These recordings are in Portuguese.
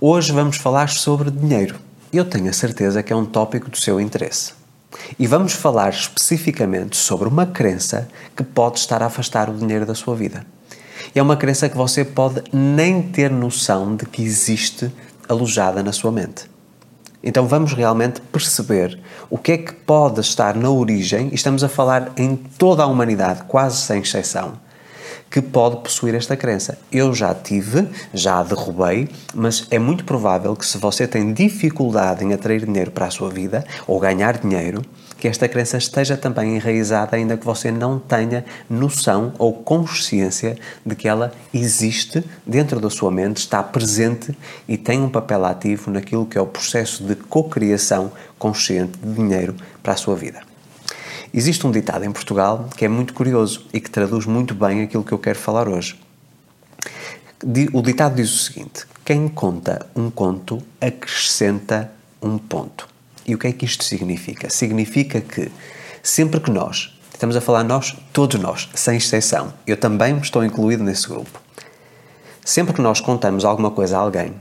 Hoje vamos falar sobre dinheiro. Eu tenho a certeza que é um tópico do seu interesse. E vamos falar especificamente sobre uma crença que pode estar a afastar o dinheiro da sua vida. É uma crença que você pode nem ter noção de que existe alojada na sua mente. Então vamos realmente perceber o que é que pode estar na origem, e estamos a falar em toda a humanidade, quase sem exceção, que pode possuir esta crença. Eu já tive, já a derrubei, mas é muito provável que se você tem dificuldade em atrair dinheiro para a sua vida ou ganhar dinheiro, que esta crença esteja também enraizada, ainda que você não tenha noção ou consciência de que ela existe dentro da sua mente, está presente e tem um papel ativo naquilo que é o processo de cocriação consciente de dinheiro para a sua vida. Existe um ditado em Portugal que é muito curioso e que traduz muito bem aquilo que eu quero falar hoje. O ditado diz o seguinte: quem conta um conto acrescenta um ponto. E o que é que isto significa? Significa que sempre que nós, estamos a falar nós, todos nós, sem exceção, eu também estou incluído nesse grupo, sempre que nós contamos alguma coisa a alguém,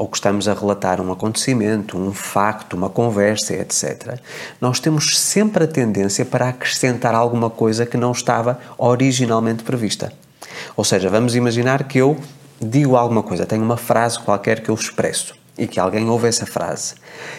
ou que estamos a relatar um acontecimento, um facto, uma conversa, etc., nós temos sempre a tendência para acrescentar alguma coisa que não estava originalmente prevista. Ou seja, vamos imaginar que eu digo alguma coisa, tenho uma frase qualquer que eu expresso e que alguém ouve essa frase.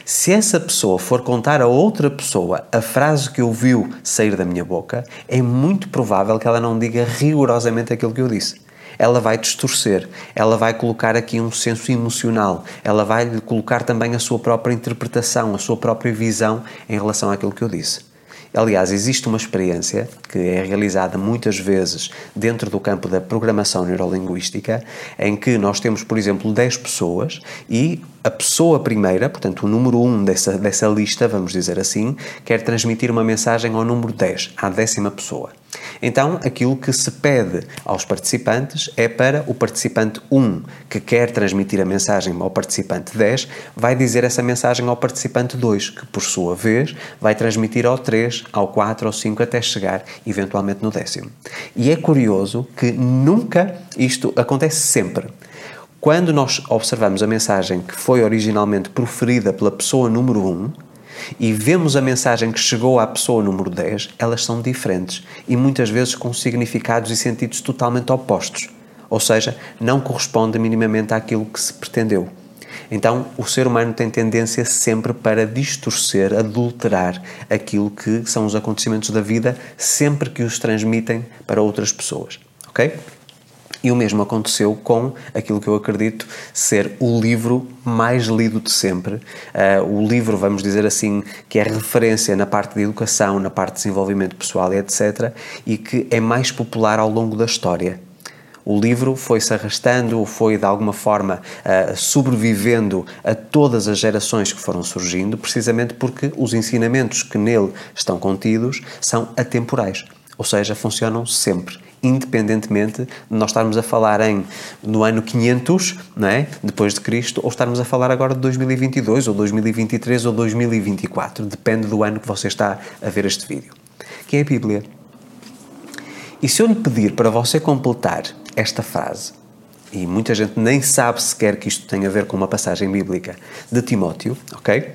Se essa pessoa for contar a outra pessoa a frase que ouviu sair da minha boca, é muito provável que ela não diga rigorosamente aquilo que eu disse. Ela vai distorcer, ela vai colocar aqui um senso emocional, ela vai colocar também a sua própria interpretação, a sua própria visão em relação àquilo que eu disse. Aliás, existe uma experiência que é realizada muitas vezes dentro do campo da programação neurolinguística, em que nós temos, por exemplo, 10 pessoas e a pessoa primeira, portanto, o número 1 um dessa, dessa lista, vamos dizer assim, quer transmitir uma mensagem ao número 10, à décima pessoa. Então, aquilo que se pede aos participantes é para o participante 1, que quer transmitir a mensagem ao participante 10, vai dizer essa mensagem ao participante 2, que por sua vez vai transmitir ao 3, ao 4, ao 5, até chegar eventualmente no décimo. E é curioso que nunca isto acontece sempre. Quando nós observamos a mensagem que foi originalmente proferida pela pessoa número 1, e vemos a mensagem que chegou à pessoa número 10, elas são diferentes e muitas vezes com significados e sentidos totalmente opostos, ou seja, não corresponde minimamente àquilo que se pretendeu. Então, o ser humano tem tendência sempre para distorcer, adulterar aquilo que são os acontecimentos da vida, sempre que os transmitem para outras pessoas. Ok? E o mesmo aconteceu com aquilo que eu acredito ser o livro mais lido de sempre. Uh, o livro, vamos dizer assim, que é referência na parte de educação, na parte de desenvolvimento pessoal e etc., e que é mais popular ao longo da história. O livro foi-se arrastando, foi de alguma forma uh, sobrevivendo a todas as gerações que foram surgindo, precisamente porque os ensinamentos que nele estão contidos são atemporais, ou seja, funcionam sempre independentemente de nós estarmos a falar em no ano 500, não é? depois de Cristo, ou estarmos a falar agora de 2022, ou 2023, ou 2024, depende do ano que você está a ver este vídeo, que é a Bíblia. E se eu lhe pedir para você completar esta frase, e muita gente nem sabe sequer que isto tem a ver com uma passagem bíblica de Timóteo, ok?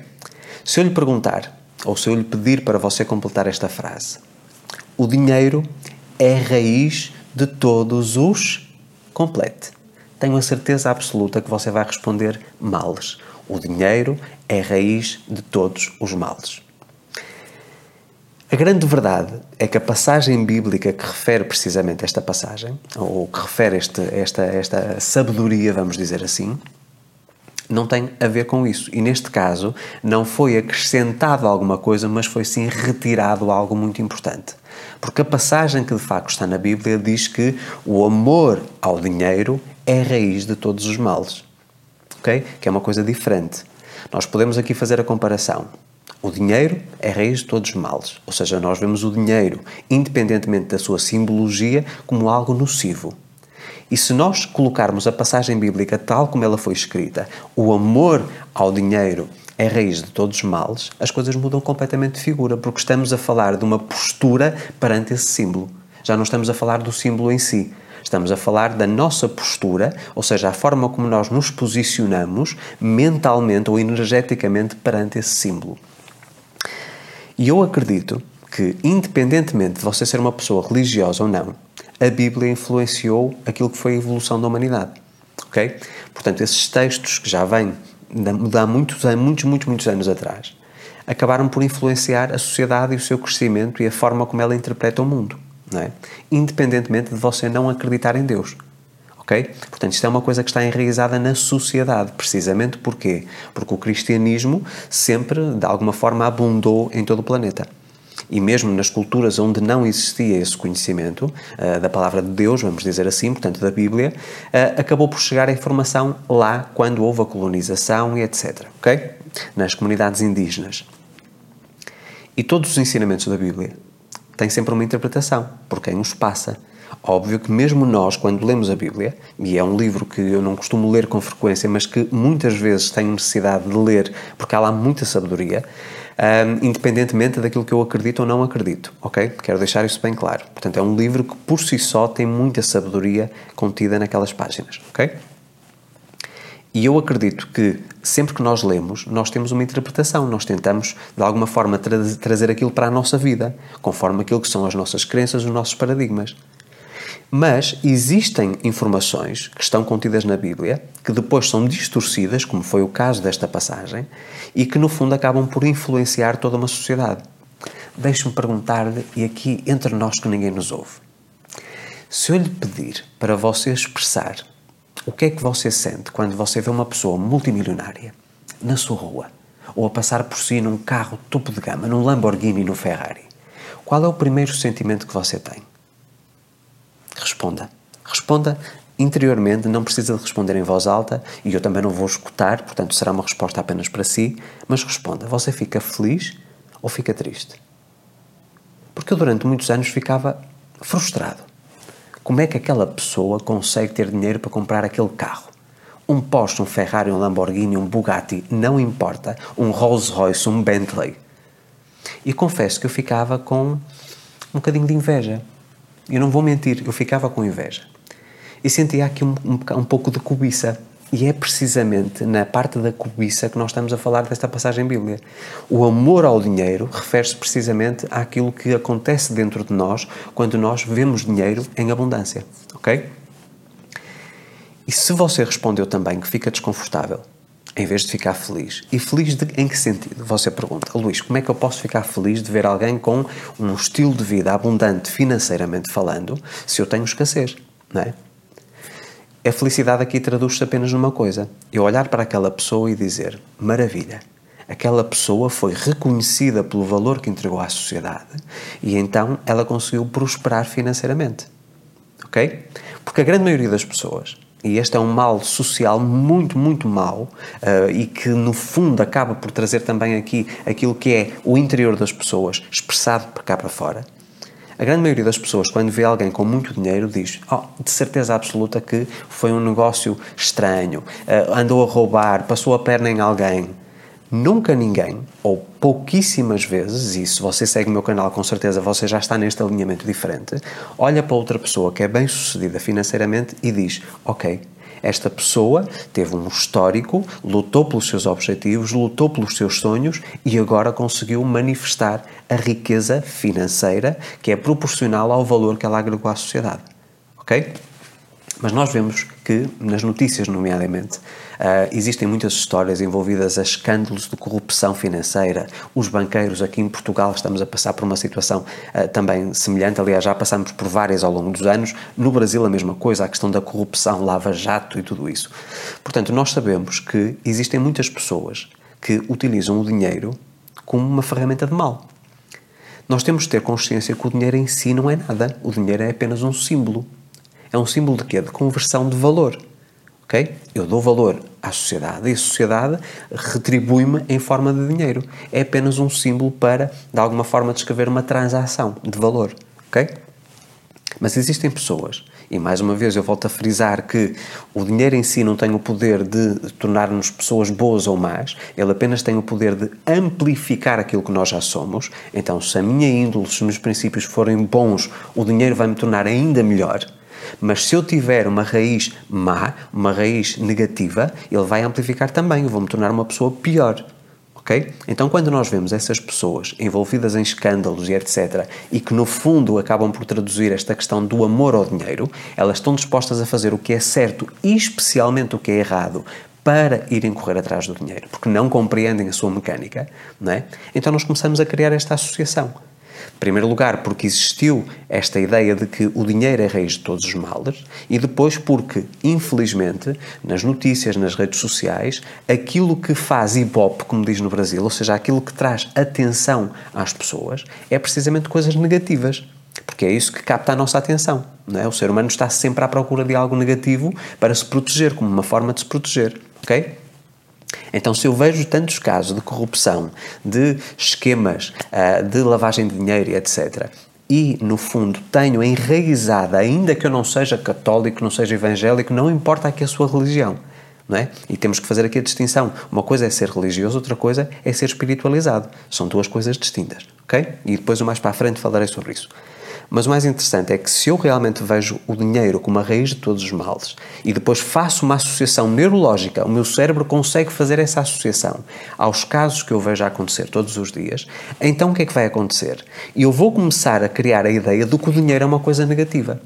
Se eu lhe perguntar, ou se eu lhe pedir para você completar esta frase, o dinheiro é raiz de todos os. Complete. Tenho a certeza absoluta que você vai responder males. O dinheiro é raiz de todos os males. A grande verdade é que a passagem bíblica que refere precisamente esta passagem, ou que refere este, esta, esta sabedoria, vamos dizer assim, não tem a ver com isso. E neste caso, não foi acrescentado alguma coisa, mas foi sim retirado algo muito importante. Porque a passagem que de facto está na Bíblia diz que o amor ao dinheiro é a raiz de todos os males. Ok? Que é uma coisa diferente. Nós podemos aqui fazer a comparação. O dinheiro é a raiz de todos os males. Ou seja, nós vemos o dinheiro, independentemente da sua simbologia, como algo nocivo. E se nós colocarmos a passagem bíblica tal como ela foi escrita, o amor ao dinheiro é raiz de todos os males, as coisas mudam completamente de figura, porque estamos a falar de uma postura perante esse símbolo. Já não estamos a falar do símbolo em si. Estamos a falar da nossa postura, ou seja, a forma como nós nos posicionamos mentalmente ou energeticamente perante esse símbolo. E eu acredito que, independentemente de você ser uma pessoa religiosa ou não, a Bíblia influenciou aquilo que foi a evolução da humanidade. Ok? Portanto, esses textos que já vêm de há muitos, muitos, muitos, muitos anos atrás, acabaram por influenciar a sociedade e o seu crescimento e a forma como ela interpreta o mundo, é? Independentemente de você não acreditar em Deus. Ok? Portanto, isto é uma coisa que está enraizada na sociedade, precisamente porquê? Porque o cristianismo sempre, de alguma forma, abundou em todo o planeta e mesmo nas culturas onde não existia esse conhecimento uh, da palavra de Deus, vamos dizer assim, portanto da Bíblia, uh, acabou por chegar a informação lá quando houve a colonização e etc. Ok? Nas comunidades indígenas. E todos os ensinamentos da Bíblia têm sempre uma interpretação, por quem os passa. Óbvio que mesmo nós, quando lemos a Bíblia, e é um livro que eu não costumo ler com frequência, mas que muitas vezes tenho necessidade de ler porque há lá muita sabedoria, um, independentemente daquilo que eu acredito ou não acredito, ok? Quero deixar isso bem claro. Portanto, é um livro que por si só tem muita sabedoria contida naquelas páginas, ok? E eu acredito que sempre que nós lemos, nós temos uma interpretação, nós tentamos de alguma forma tra trazer aquilo para a nossa vida, conforme aquilo que são as nossas crenças, os nossos paradigmas. Mas existem informações que estão contidas na Bíblia que depois são distorcidas, como foi o caso desta passagem, e que no fundo acabam por influenciar toda uma sociedade. Deixe-me perguntar-lhe, e aqui entre nós que ninguém nos ouve: se eu lhe pedir para você expressar o que é que você sente quando você vê uma pessoa multimilionária na sua rua ou a passar por si num carro topo de gama, num Lamborghini, no Ferrari, qual é o primeiro sentimento que você tem? Responda. Responda interiormente, não precisa de responder em voz alta e eu também não vou escutar, portanto será uma resposta apenas para si, mas responda. Você fica feliz ou fica triste? Porque eu durante muitos anos ficava frustrado. Como é que aquela pessoa consegue ter dinheiro para comprar aquele carro? Um Porsche, um Ferrari, um Lamborghini, um Bugatti, não importa, um Rolls Royce, um Bentley. E confesso que eu ficava com um bocadinho de inveja. Eu não vou mentir, eu ficava com inveja. E sentia aqui um, um, um pouco de cobiça. E é precisamente na parte da cobiça que nós estamos a falar desta passagem bíblica. O amor ao dinheiro refere-se precisamente àquilo que acontece dentro de nós quando nós vemos dinheiro em abundância. Ok? E se você respondeu também que fica desconfortável, em vez de ficar feliz. E feliz de, em que sentido? Você pergunta, Luís, como é que eu posso ficar feliz de ver alguém com um estilo de vida abundante financeiramente falando se eu tenho escassez? Não é? A felicidade aqui traduz-se apenas numa coisa: eu olhar para aquela pessoa e dizer, maravilha, aquela pessoa foi reconhecida pelo valor que entregou à sociedade e então ela conseguiu prosperar financeiramente. Ok? Porque a grande maioria das pessoas e este é um mal social muito, muito mau uh, e que, no fundo, acaba por trazer também aqui aquilo que é o interior das pessoas expressado para cá para fora. A grande maioria das pessoas, quando vê alguém com muito dinheiro, diz: oh, de certeza absoluta que foi um negócio estranho, uh, andou a roubar, passou a perna em alguém. Nunca ninguém, ou pouquíssimas vezes, e se você segue o meu canal, com certeza você já está neste alinhamento diferente, olha para outra pessoa que é bem sucedida financeiramente e diz: Ok, esta pessoa teve um histórico, lutou pelos seus objetivos, lutou pelos seus sonhos e agora conseguiu manifestar a riqueza financeira que é proporcional ao valor que ela agregou à sociedade. Ok? Mas nós vemos que, nas notícias, nomeadamente, Uh, existem muitas histórias envolvidas a escândalos de corrupção financeira. Os banqueiros aqui em Portugal estamos a passar por uma situação uh, também semelhante. Aliás, já passamos por várias ao longo dos anos. No Brasil, a mesma coisa, a questão da corrupção, lava-jato e tudo isso. Portanto, nós sabemos que existem muitas pessoas que utilizam o dinheiro como uma ferramenta de mal. Nós temos de ter consciência que o dinheiro em si não é nada. O dinheiro é apenas um símbolo. É um símbolo de quê? De conversão de valor ok? Eu dou valor à sociedade e a sociedade retribui-me em forma de dinheiro. É apenas um símbolo para, de alguma forma, descrever uma transação de valor, ok? Mas existem pessoas, e mais uma vez eu volto a frisar que o dinheiro em si não tem o poder de tornar-nos pessoas boas ou más, ele apenas tem o poder de amplificar aquilo que nós já somos. Então, se a minha índole, se os meus princípios forem bons, o dinheiro vai me tornar ainda melhor. Mas se eu tiver uma raiz má, uma raiz negativa, ele vai amplificar também. Eu vou me tornar uma pessoa pior. Ok? Então, quando nós vemos essas pessoas envolvidas em escândalos e etc., e que no fundo acabam por traduzir esta questão do amor ao dinheiro, elas estão dispostas a fazer o que é certo e especialmente o que é errado para irem correr atrás do dinheiro, porque não compreendem a sua mecânica, não é? Então nós começamos a criar esta associação. Em primeiro lugar, porque existiu esta ideia de que o dinheiro é a raiz de todos os males, e depois porque, infelizmente, nas notícias, nas redes sociais, aquilo que faz ibope, como diz no Brasil, ou seja, aquilo que traz atenção às pessoas, é precisamente coisas negativas. Porque é isso que capta a nossa atenção. Não é? O ser humano está sempre à procura de algo negativo para se proteger, como uma forma de se proteger. Ok? Então, se eu vejo tantos casos de corrupção, de esquemas, uh, de lavagem de dinheiro, etc., e, no fundo, tenho enraizada, ainda que eu não seja católico, não seja evangélico, não importa aqui a sua religião, não é? E temos que fazer aqui a distinção. Uma coisa é ser religioso, outra coisa é ser espiritualizado. São duas coisas distintas, ok? E depois, mais para a frente, falarei sobre isso. Mas o mais interessante é que se eu realmente vejo o dinheiro como a raiz de todos os males e depois faço uma associação neurológica, o meu cérebro consegue fazer essa associação aos casos que eu vejo acontecer todos os dias, então o que é que vai acontecer? Eu vou começar a criar a ideia de que o dinheiro é uma coisa negativa.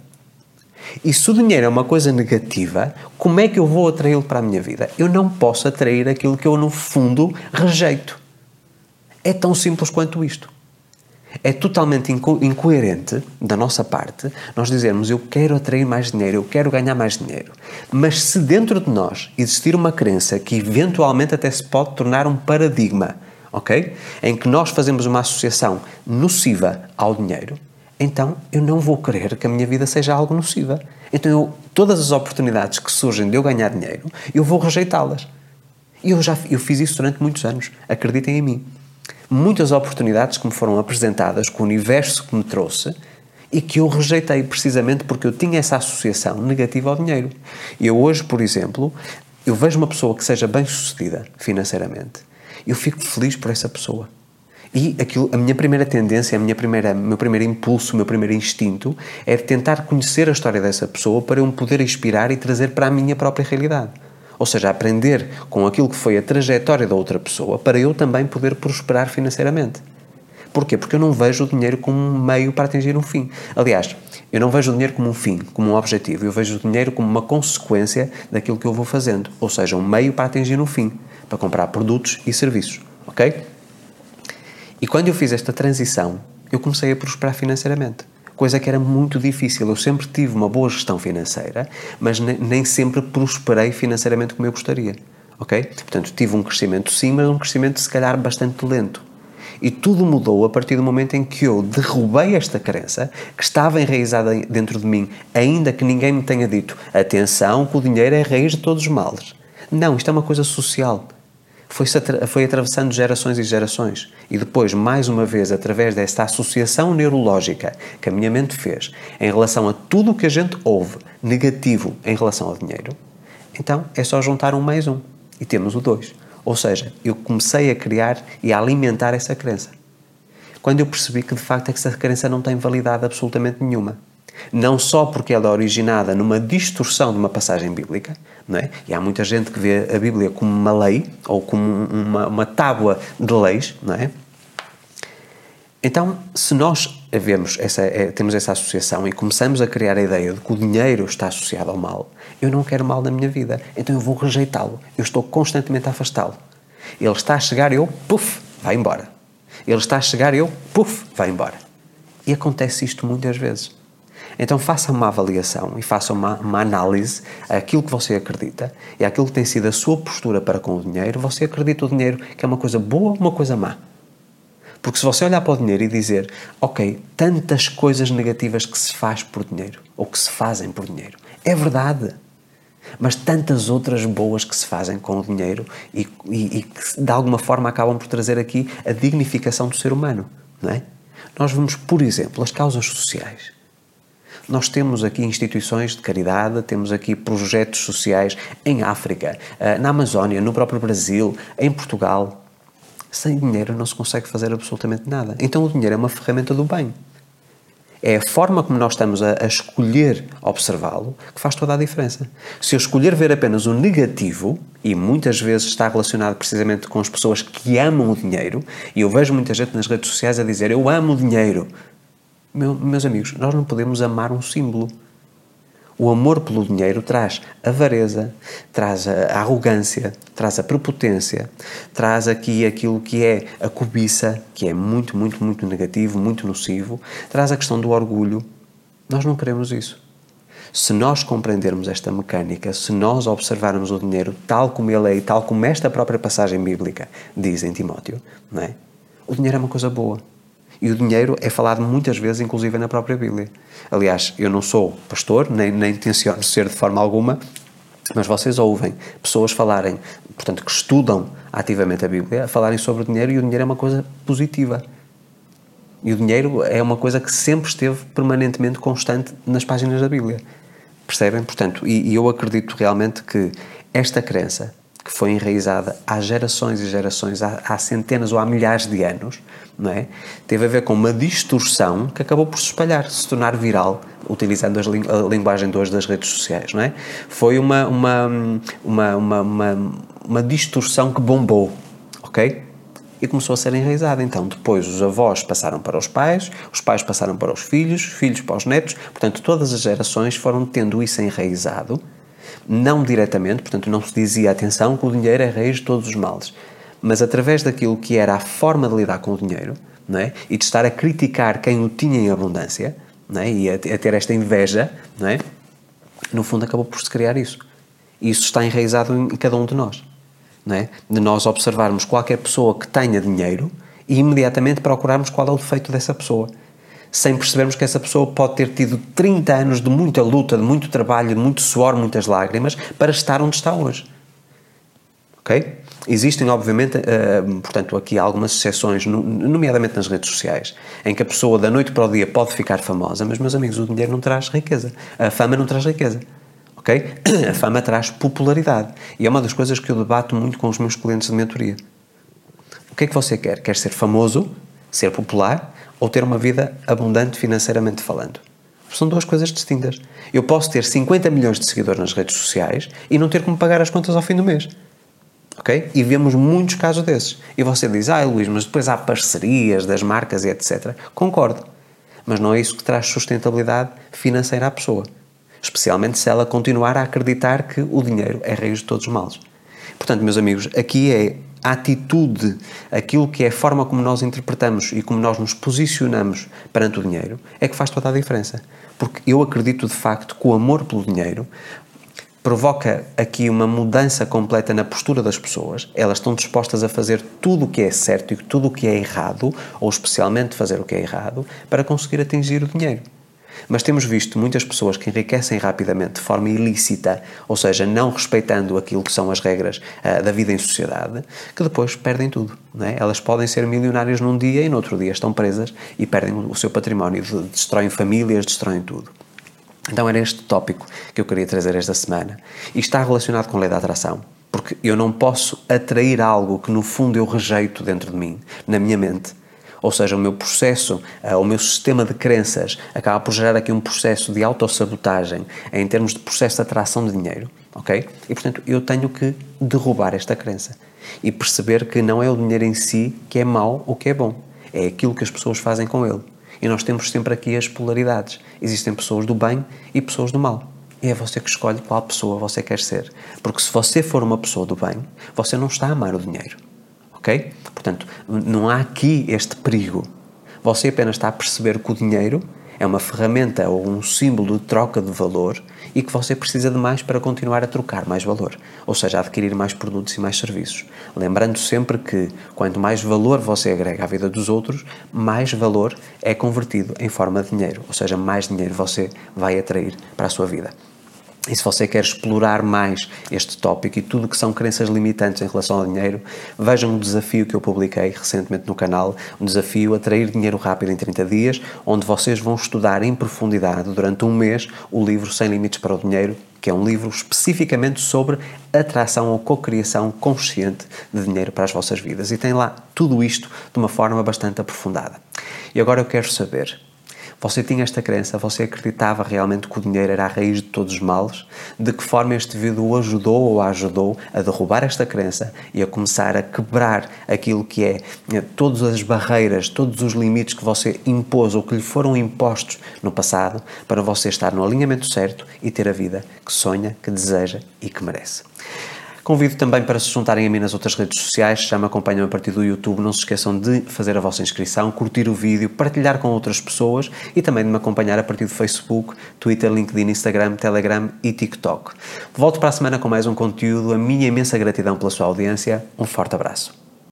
E se o dinheiro é uma coisa negativa, como é que eu vou atraí-lo para a minha vida? Eu não posso atrair aquilo que eu, no fundo, rejeito. É tão simples quanto isto. É totalmente inco incoerente da nossa parte nós dizermos eu quero atrair mais dinheiro, eu quero ganhar mais dinheiro. Mas se dentro de nós existir uma crença que eventualmente até se pode tornar um paradigma, ok? Em que nós fazemos uma associação nociva ao dinheiro, então eu não vou querer que a minha vida seja algo nociva. Então eu, todas as oportunidades que surgem de eu ganhar dinheiro, eu vou rejeitá-las. E eu já eu fiz isso durante muitos anos. Acreditem em mim muitas oportunidades que me foram apresentadas, com o universo que me trouxe e que eu rejeitei precisamente porque eu tinha essa associação negativa ao dinheiro. Eu hoje, por exemplo, eu vejo uma pessoa que seja bem sucedida financeiramente, eu fico feliz por essa pessoa. E aquilo, a minha primeira tendência, a minha primeira, meu primeiro impulso, o meu primeiro instinto é tentar conhecer a história dessa pessoa para eu me poder inspirar e trazer para a minha própria realidade. Ou seja, aprender com aquilo que foi a trajetória da outra pessoa para eu também poder prosperar financeiramente. Porquê? Porque eu não vejo o dinheiro como um meio para atingir um fim. Aliás, eu não vejo o dinheiro como um fim, como um objetivo. Eu vejo o dinheiro como uma consequência daquilo que eu vou fazendo. Ou seja, um meio para atingir um fim, para comprar produtos e serviços. Ok? E quando eu fiz esta transição, eu comecei a prosperar financeiramente coisa que era muito difícil. Eu sempre tive uma boa gestão financeira, mas nem sempre prosperei financeiramente como eu gostaria. Ok? Portanto, tive um crescimento sim, mas um crescimento se calhar bastante lento. E tudo mudou a partir do momento em que eu derrubei esta crença que estava enraizada dentro de mim, ainda que ninguém me tenha dito: atenção, que o dinheiro é a raiz de todos os males. Não, isto é uma coisa social foi, foi atravessando gerações e gerações. E depois, mais uma vez, através desta associação neurológica que a minha mente fez em relação a tudo o que a gente ouve negativo em relação ao dinheiro, então é só juntar um mais um e temos o dois. Ou seja, eu comecei a criar e a alimentar essa crença. Quando eu percebi que de facto essa crença não tem validade absolutamente nenhuma. Não só porque ela é originada numa distorção de uma passagem bíblica, não é? e há muita gente que vê a Bíblia como uma lei ou como uma, uma tábua de leis, não é? Então, se nós vemos essa, é, temos essa associação e começamos a criar a ideia de que o dinheiro está associado ao mal, eu não quero mal na minha vida, então eu vou rejeitá-lo. Eu estou constantemente a afastá-lo. Ele está a chegar, eu, puf, vai embora. Ele está a chegar, eu, puf, vai embora. E acontece isto muitas vezes. Então faça uma avaliação e faça uma, uma análise àquilo que você acredita e àquilo que tem sido a sua postura para com o dinheiro. Você acredita o dinheiro que é uma coisa boa ou uma coisa má? Porque se você olhar para o dinheiro e dizer, ok, tantas coisas negativas que se faz por dinheiro, ou que se fazem por dinheiro, é verdade. Mas tantas outras boas que se fazem com o dinheiro e, e, e que de alguma forma acabam por trazer aqui a dignificação do ser humano, não é? Nós vemos, por exemplo, as causas sociais. Nós temos aqui instituições de caridade, temos aqui projetos sociais em África, eh, na Amazónia, no próprio Brasil, em Portugal. Sem dinheiro não se consegue fazer absolutamente nada. Então o dinheiro é uma ferramenta do bem. É a forma como nós estamos a, a escolher observá-lo que faz toda a diferença. Se eu escolher ver apenas o negativo, e muitas vezes está relacionado precisamente com as pessoas que amam o dinheiro, e eu vejo muita gente nas redes sociais a dizer eu amo o dinheiro. Meu, meus amigos, nós não podemos amar um símbolo. O amor pelo dinheiro traz avareza, traz a arrogância, traz a prepotência, traz aqui aquilo que é a cobiça, que é muito, muito, muito negativo, muito nocivo, traz a questão do orgulho. Nós não queremos isso. Se nós compreendermos esta mecânica, se nós observarmos o dinheiro tal como ele é e tal como esta própria passagem bíblica diz em Timóteo, não é? o dinheiro é uma coisa boa. E o dinheiro é falado muitas vezes, inclusive na própria Bíblia. Aliás, eu não sou pastor, nem, nem intenciono ser de forma alguma, mas vocês ouvem pessoas falarem, portanto, que estudam ativamente a Bíblia, falarem sobre o dinheiro e o dinheiro é uma coisa positiva. E o dinheiro é uma coisa que sempre esteve permanentemente constante nas páginas da Bíblia. Percebem? Portanto, e, e eu acredito realmente que esta crença que foi enraizada há gerações e gerações, há, há, centenas ou há milhares de anos, não é? teve a ver com uma distorção que acabou por se espalhar, se tornar viral, utilizando a linguagem de hoje das redes sociais. Não é? Foi uma, uma, uma, uma, uma, uma distorção que bombou, ok? E começou a ser enraizada. Então, depois os avós passaram para os pais, os pais passaram para os filhos, filhos para os netos, portanto, todas as gerações foram tendo isso enraizado não diretamente, portanto não se dizia atenção que o dinheiro é raiz de todos os males, mas através daquilo que era a forma de lidar com o dinheiro, não é? E de estar a criticar quem o tinha em abundância, não é? E a, a ter esta inveja, não é? No fundo acabou por se criar isso. E isso está enraizado em cada um de nós, não é? De nós observarmos qualquer pessoa que tenha dinheiro e imediatamente procurarmos qual é o defeito dessa pessoa sem percebermos que essa pessoa pode ter tido 30 anos de muita luta, de muito trabalho, de muito suor, muitas lágrimas, para estar onde está hoje. Ok? Existem, obviamente, uh, portanto, aqui algumas exceções, nomeadamente nas redes sociais, em que a pessoa da noite para o dia pode ficar famosa, mas, meus amigos, o dinheiro não traz riqueza. A fama não traz riqueza. Ok? A fama traz popularidade. E é uma das coisas que eu debato muito com os meus clientes de mentoria. O que é que você quer? Quer ser famoso, ser popular ou ter uma vida abundante financeiramente falando. São duas coisas distintas. Eu posso ter 50 milhões de seguidores nas redes sociais e não ter como pagar as contas ao fim do mês. Ok? E vemos muitos casos desses. E você diz, ah, Luís, mas depois há parcerias das marcas e etc. Concordo. Mas não é isso que traz sustentabilidade financeira à pessoa. Especialmente se ela continuar a acreditar que o dinheiro é raiz de todos os males. Portanto, meus amigos, aqui é a atitude, aquilo que é a forma como nós interpretamos e como nós nos posicionamos perante o dinheiro, é que faz toda a diferença. Porque eu acredito de facto que o amor pelo dinheiro provoca aqui uma mudança completa na postura das pessoas. Elas estão dispostas a fazer tudo o que é certo e tudo o que é errado, ou especialmente fazer o que é errado, para conseguir atingir o dinheiro. Mas temos visto muitas pessoas que enriquecem rapidamente de forma ilícita, ou seja, não respeitando aquilo que são as regras uh, da vida em sociedade, que depois perdem tudo. É? Elas podem ser milionárias num dia e no outro dia estão presas e perdem o seu património, destroem famílias, destroem tudo. Então era este tópico que eu queria trazer esta semana. E está relacionado com a lei da atração. Porque eu não posso atrair algo que no fundo eu rejeito dentro de mim, na minha mente, ou seja, o meu processo, uh, o meu sistema de crenças acaba por gerar aqui um processo de autossabotagem em termos de processo de atração de dinheiro, ok? E portanto eu tenho que derrubar esta crença e perceber que não é o dinheiro em si que é mau ou que é bom, é aquilo que as pessoas fazem com ele. E nós temos sempre aqui as polaridades. Existem pessoas do bem e pessoas do mal. E é você que escolhe qual pessoa você quer ser. Porque se você for uma pessoa do bem, você não está a amar o dinheiro ok? Portanto, não há aqui este perigo. Você apenas está a perceber que o dinheiro é uma ferramenta ou um símbolo de troca de valor e que você precisa de mais para continuar a trocar mais valor, ou seja, adquirir mais produtos e mais serviços. Lembrando sempre que quanto mais valor você agrega à vida dos outros, mais valor é convertido em forma de dinheiro, ou seja, mais dinheiro você vai atrair para a sua vida. E se você quer explorar mais este tópico e tudo que são crenças limitantes em relação ao dinheiro, vejam um desafio que eu publiquei recentemente no canal, um desafio Atrair Dinheiro Rápido em 30 Dias, onde vocês vão estudar em profundidade durante um mês o livro Sem Limites para o Dinheiro, que é um livro especificamente sobre atração ou cocriação consciente de dinheiro para as vossas vidas. E tem lá tudo isto de uma forma bastante aprofundada. E agora eu quero saber, Você tinha esta crença? Você acreditava realmente que o dinheiro era a raiz de todos os males? De que forma este vídeo o ajudou ou ajudou a derrubar esta crença e a começar a quebrar aquilo que é eh, todas as barreiras, todos os limites que você impôs ou que lhe foram impostos no passado para você estar no alinhamento certo e ter a vida que sonha, que deseja e que merece. Convido também para se juntarem a mim nas outras redes sociais, já me acompanham a partir do YouTube. Não se esqueçam de fazer a vossa inscrição, curtir o vídeo, partilhar com outras pessoas e também de me acompanhar a partir do Facebook, Twitter, LinkedIn, Instagram, Telegram e TikTok. Volto para a semana com mais um conteúdo. A minha imensa gratidão pela sua audiência. Um forte abraço.